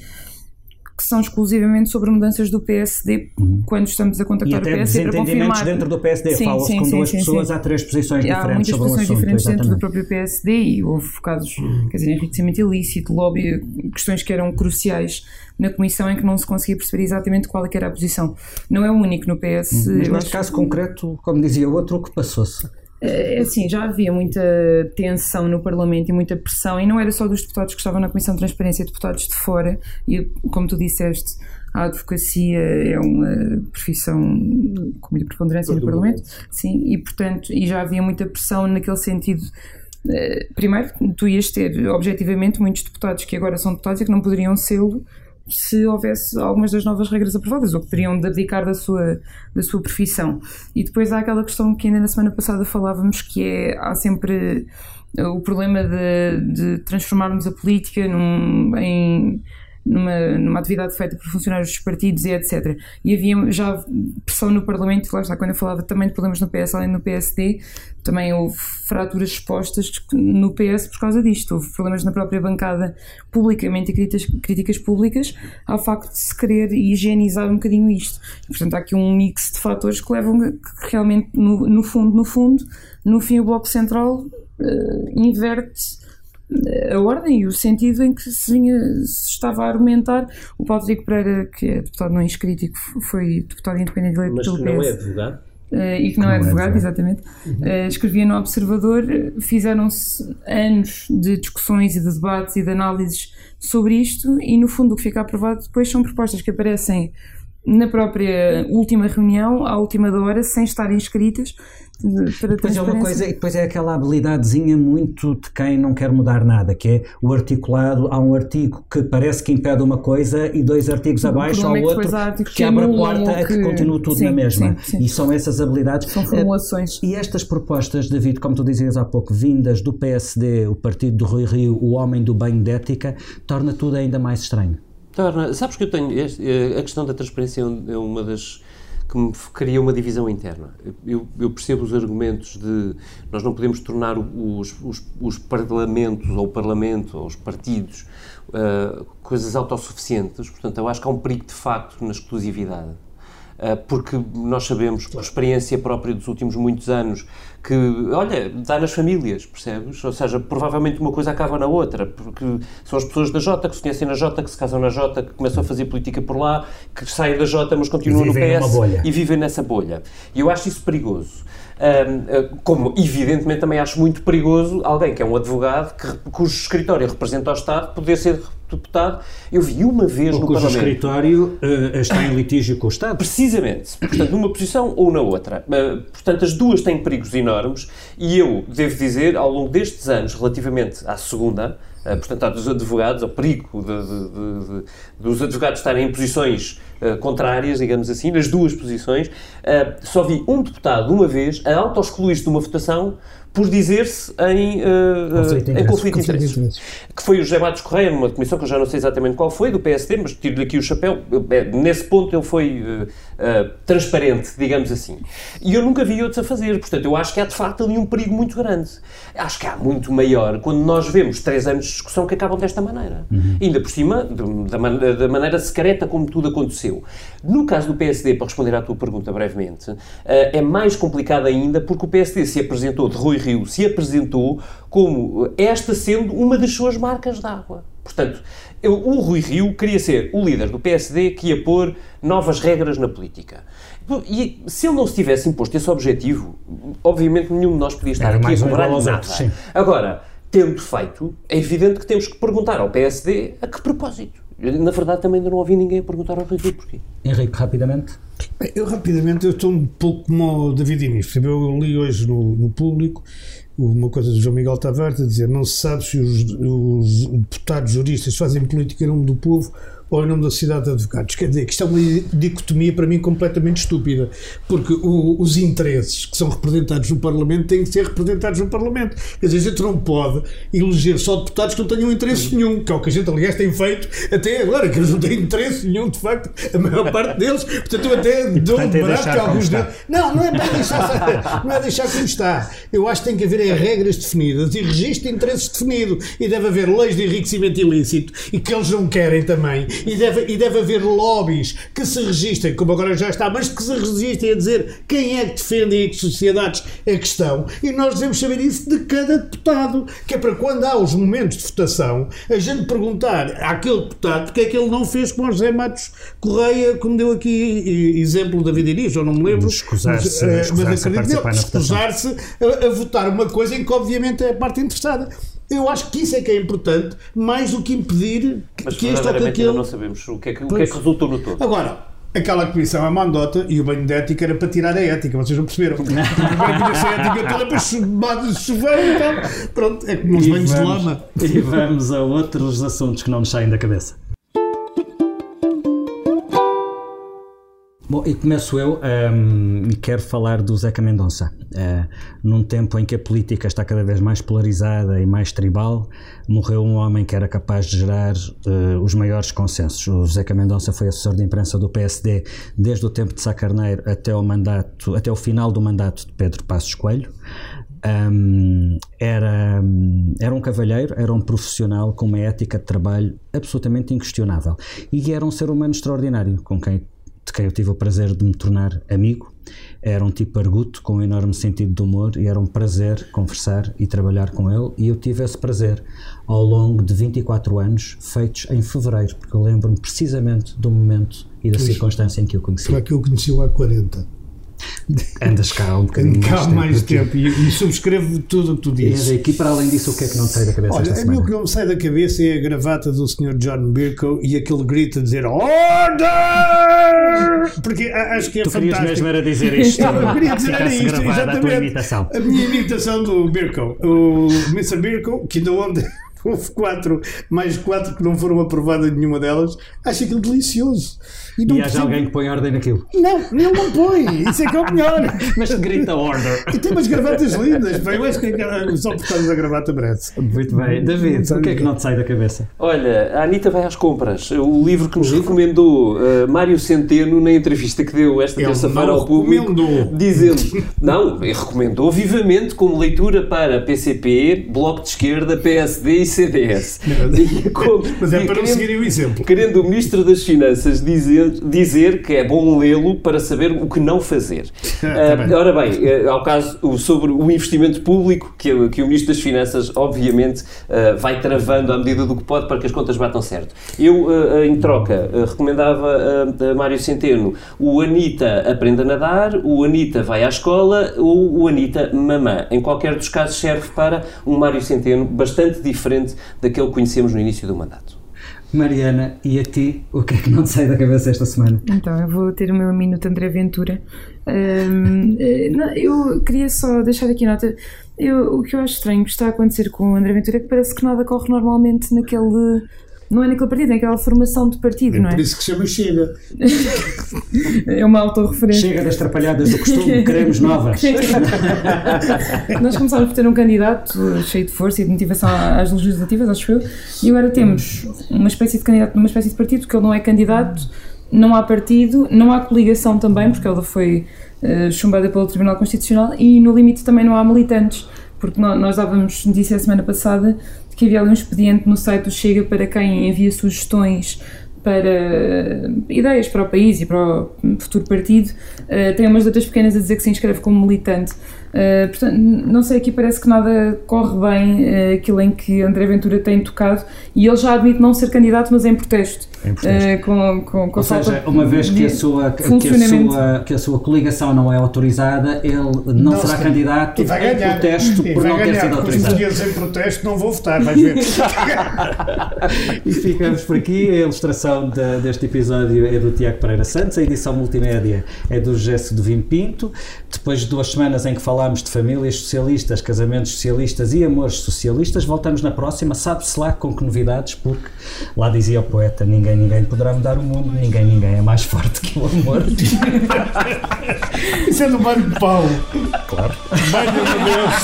que são exclusivamente sobre mudanças do PSD quando estamos a E contactar o até PSD para confirmar. dentro do PSD. Fala-se com duas sim, pessoas, sim. há três posições Há diferentes muitas sobre o posições assunto. diferentes dentro do exatamente. próprio PSD e houve casos, quer dizer, enriquecimento ilícito, lobby, questões que eram cruciais na comissão em que não se conseguia perceber exatamente qual é era a posição. Não é o único no PS. Mas eu neste acho caso concreto, como dizia o outro, o que passou-se? É assim, já havia muita tensão no Parlamento e muita pressão, e não era só dos deputados que estavam na Comissão de Transparência, deputados de fora, e como tu disseste, a advocacia é uma profissão com muita preponderância no Parlamento, sim, e portanto, e já havia muita pressão naquele sentido. eh, Primeiro, tu ias ter objetivamente muitos deputados que agora são deputados e que não poderiam sê-lo se houvesse algumas das novas regras aprovadas ou que teriam de abdicar da sua, da sua profissão. E depois há aquela questão que ainda na semana passada falávamos que é há sempre eh, o problema de, de transformarmos a política num, em numa, numa atividade feita por funcionários dos partidos e etc. E havia já pressão no Parlamento, lá está, quando eu falava também de problemas no PS, além do PSD, também houve fraturas expostas no PS por causa disto. Houve problemas na própria bancada publicamente e críticas, críticas públicas ao facto de se querer higienizar um bocadinho isto. E, portanto, há aqui um mix de fatores que levam que realmente, no, no fundo, no fundo, no fim o Bloco Central eh, inverte a ordem e o sentido em que se, vinha, se estava a argumentar. O Paulo Rodrigo Pereira, que é deputado não inscrito e que foi deputado independente eleito Mas pelo que não é PS, advogado. eh, e que não é advogado, exatamente, eh, escrevia no Observador, eh, fizeram-se anos de discussões e de debates e de análises sobre isto e no fundo o que fica aprovado depois são propostas que aparecem na própria última reunião, à última da hora, sem estarem escritas eh, para Depois é uma coisa, e depois é aquela habilidadezinha muito de quem não quer mudar nada, que é o articulado. Há um artigo que parece que impede uma coisa e dois artigos abaixo ao é que outro há que que abre a porta ou a que que- continue tudo sim, na mesma. sim, sim. E são essas habilidades. São formulações. E estas propostas, David, como tu dizias há pouco, vindas do PSD, o partido do Rui Rio, o homem do banho de ética, torna tudo ainda mais estranho. Torna, sabes que eu tenho. este- eh, a questão da transparência é é uma das que me cria uma divisão interna. Eu, eu percebo os argumentos de nós não podemos tornar os, os, os parlamentos, ou o parlamento, ou os partidos, eh, coisas autossuficientes. Portanto, eu acho que há um perigo de facto na exclusividade. Uh, porque nós sabemos, por experiência própria dos últimos muitos anos, que, olha, dá nas famílias, percebes? Ou seja, provavelmente uma coisa acaba na outra, porque são as pessoas da Jota que se conhecem na Jota, que se casam na Jota, que começam a fazer política por lá, que saem da Jota, mas continuam no PS e vivem nessa bolha. E eu acho isso perigoso. Um, uh, como, evidentemente, também acho muito perigoso alguém que é um advogado que, cujo escritório representa o Estado poder ser deputado. Eu vi uma vez no cujo Parlamento. escritório eh, está em litígio com o Estado. Precisamente. Portanto, numa posição ou na outra. Uh, Portanto, as duas têm perigos enormes e eu devo dizer, ao longo destes anos, relativamente à segunda, uh, portanto, à dos advogados, ao perigo de- de- de- dos advogados estarem em posições uh, contrárias, digamos assim, nas duas posições, uh, só vi um deputado, uma vez, a auto-excluir-se de uma votação por dizer-se em, uh, de em interesses. conflito de interesses. Que foi o José Matos Correia, numa comissão que eu já não sei exatamente qual foi, do PSD, mas tiro-lhe aqui o chapéu. Eh, Nesse ponto ele foi uh, uh, transparente, digamos assim. E eu nunca vi outros a fazer. Portanto, eu acho que há de facto ali um perigo muito grande. Acho que há muito maior quando nós vemos três anos de discussão que acabam desta maneira. Ainda por cima, da, da maneira secreta como tudo aconteceu. No caso do PSD, para responder à tua pergunta brevemente, eh, é mais complicado ainda porque o PSD se apresentou, de Rui Rio, se apresentou como eh, esta sendo uma das suas marcas de água. Portanto, eu- o Rui Rio queria ser o líder do PSD que ia pôr novas regras na política. E se ele não se tivesse imposto esse objetivo, obviamente nenhum de nós podia estar Era aqui a cobrar nada. outros. Agora, tendo feito, é evidente que temos que perguntar ao PSD a que propósito. Eu, Na verdade, também ainda não ouvi ninguém perguntar ao Rui Rio porquê. Henrique, rapidamente. Bem, Eu rapidamente eu estou um pouco como o David Inês. Eu li hoje no, no público uma coisa do João Miguel Tavares a dizer não se sabe se os, os deputados juristas fazem política em nome do povo ou em nome da sociedade de advogados. Quer dizer, que isto é uma dicotomia para mim completamente estúpida, porque o- os interesses que são representados no Parlamento têm que ser representados no Parlamento. Quer dizer, a gente não pode eleger só deputados que não tenham interesse nenhum, que é o que a gente, aliás, tem feito até agora, que eles não têm interesse nenhum, de facto, a maior parte deles. Portanto, eu até dou portanto, é barato que como alguns deles- Não, não é para deixar, não é deixar como está. Eu acho que tem que haver é, regras definidas e registro de interesses definido. E deve haver leis de enriquecimento ilícito e que eles não querem também. E deve, e deve haver lobbies que se registrem, como agora já está, mas que se registrem a dizer quem é que defende e que sociedades é que estão. E nós devemos saber isso de cada deputado, que é para quando há os momentos de votação, a gente perguntar àquele deputado porque é que ele não fez como o José Matos Correia, como deu aqui exemplo da vida Iris, ou não me lembro. Escusar-se- mas, eh, mas acredito escusar-se a, a votar uma coisa em que obviamente é a parte interessada. Eu acho que isso é que é importante, mais do que impedir Mas que este ou que aquele. não sabemos o que é que, o que, é Pois. que resultou no todo. Agora, aquela comissão é mandota e o banho de ética era para tirar a ética, vocês não perceberam? Primeiro tinha-se a ética toda para chuveiro e tal. Pronto, é como os E banhos de vamos- lama. E vamos a outros assuntos que não nos saem da cabeça. Bom, e começo eu hum, e quero falar do Zeca Mendonça. Eh, num tempo em que a política está cada vez mais polarizada e mais tribal, morreu um homem que era capaz de gerar eh, os maiores consensos. O Zeca Mendonça foi assessor de imprensa do PSD desde o tempo de Sá Carneiro até o, mandato, até o final do mandato de Pedro Passos Coelho. Hum, era, era um cavalheiro, era um profissional com uma ética de trabalho absolutamente inquestionável e era um ser humano extraordinário com quem, de quem eu tive o prazer de me tornar amigo. Era um tipo arguto com um enorme sentido de humor e era um prazer conversar e trabalhar com ele. E eu tive esse prazer ao longo de 24 anos, feitos em fevereiro, porque eu lembro-me precisamente do momento e da circunstância em que eu conheci. Foi que eu conheci há 40. Andas cá um bocadinho cá mais tempo. mais tempo e, e subscrevo tudo o que tu E dizes. aqui, para além disso, o que é que não te sai da cabeça Olha, esta a semana? o que não me sai da cabeça é a gravata do Sr. John Birko e aquele grito a dizer Order! Porque a- acho que é Tu fantástico. mesmo era dizer isto. Não, eu queria dizer era isto, a exatamente. imitação. A minha imitação do Birko. O Mr. Birko, que ainda ontem houve quatro, mais quatro que não foram aprovadas nenhuma delas, acho aquilo delicioso. E não E haja percebo- alguém que põe ordem naquilo. Não, ele não põe. Isso é que é o melhor. Mas grita order. E tem umas gravatas lindas. pá, Eu acho que só por causa da gravata merece. Muito bem. David, o que é que não te sai da cabeça? Olha, a Anitta vai às compras. O livro que nos recomendou uh, Mário Centeno na entrevista que deu esta terça-feira ao público, recomendou. dizendo, não, ele recomendou vivamente como leitura para PCP, Bloco de Esquerda, PSD e CDS. E como- Mas é para não seguirem o exemplo. Querendo o Ministro das Finanças dizer, dizer que é bom lê-lo para saber o que não fazer. Ah, tá Ah, bem. ora bem, eh, ao caso sobre o investimento público, que, o- que o Ministro das Finanças, obviamente, ah, vai travando à medida do que pode para que as contas batam certo. Eu, ah, em troca, recomendava a Mário Centeno o Anitta aprenda a nadar, o Anitta vai à escola ou o Anitta mamã. Em qualquer dos casos serve para um Mário Centeno bastante diferente daquele que conhecemos no início do mandato. Mariana, e a ti, o que é que não te sai da cabeça esta semana? Então, eu vou ter o meu minuto André Ventura. Ahm, eh, não, eu queria só deixar aqui nota. Eu, o que eu acho estranho que está a acontecer com o André Ventura é que parece que nada corre normalmente naquele. Não é naquele partido, é naquela formação de partido, não é? Por isso que chama Chega. É uma autorreferência. Chega das trapalhadas do costume, queremos novas. Nós começámos por ter um candidato cheio de força e de motivação às legislativas, acho eu, e agora temos uma espécie de candidato numa espécie de partido, porque ele não é candidato, não há partido, não há coligação também, porque ela foi eh, chumbada pelo Tribunal Constitucional, e no limite também não há militantes, porque nó- nós dávamos notícia a semana passada havia ali um expediente no site do Chega para quem envia sugestões para eh, ideias para o país e para o futuro partido, eh, tem umas letras pequenas a dizer que se inscreve como militante. Eh, portanto, não sei, aqui parece que nada corre bem eh, aquilo em que André Ventura tem tocado e ele já admite não ser candidato, mas em protesto. Protesto. Eh, com, com, com Ou seja, uma vez que a sua, que a sua, que a sua coligação não é autorizada, ele não, será se- candidato E vai em protesto E por vai não ter sido porque Os autorizado. portugueses em protesto não vou votar, vais ver. E ficamos por aqui. A ilustração da- deste episódio é do Tiago Pereira Santos, a edição multimédia é do Gesso de Vim Pinto. Depois de duas semanas em que falámos de famílias socialistas, casamentos socialistas e amores socialistas, voltamos na próxima. Sabe-se lá com que novidades, porque lá dizia o poeta: ninguém, ninguém poderá mudar o mundo, ninguém, ninguém é mais forte que o amor. Isso é do Mário Paulo. Claro. Vai, meu Deus.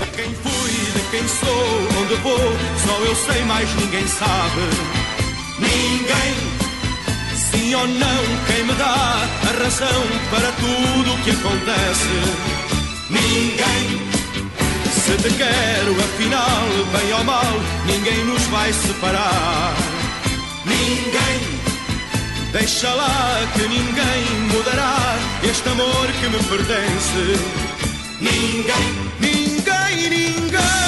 De quem fui, de quem sou, onde vou, só eu sei, mais ninguém sabe. Ninguém, sim, Sim ou não, quem me dá a razão para tudo o que acontece? Ninguém. Se te quero, afinal, bem ou mal, ninguém nos vai separar. Ninguém, deixa lá que ninguém mudará este amor que me pertence. Ninguém, ninguém, ninguém.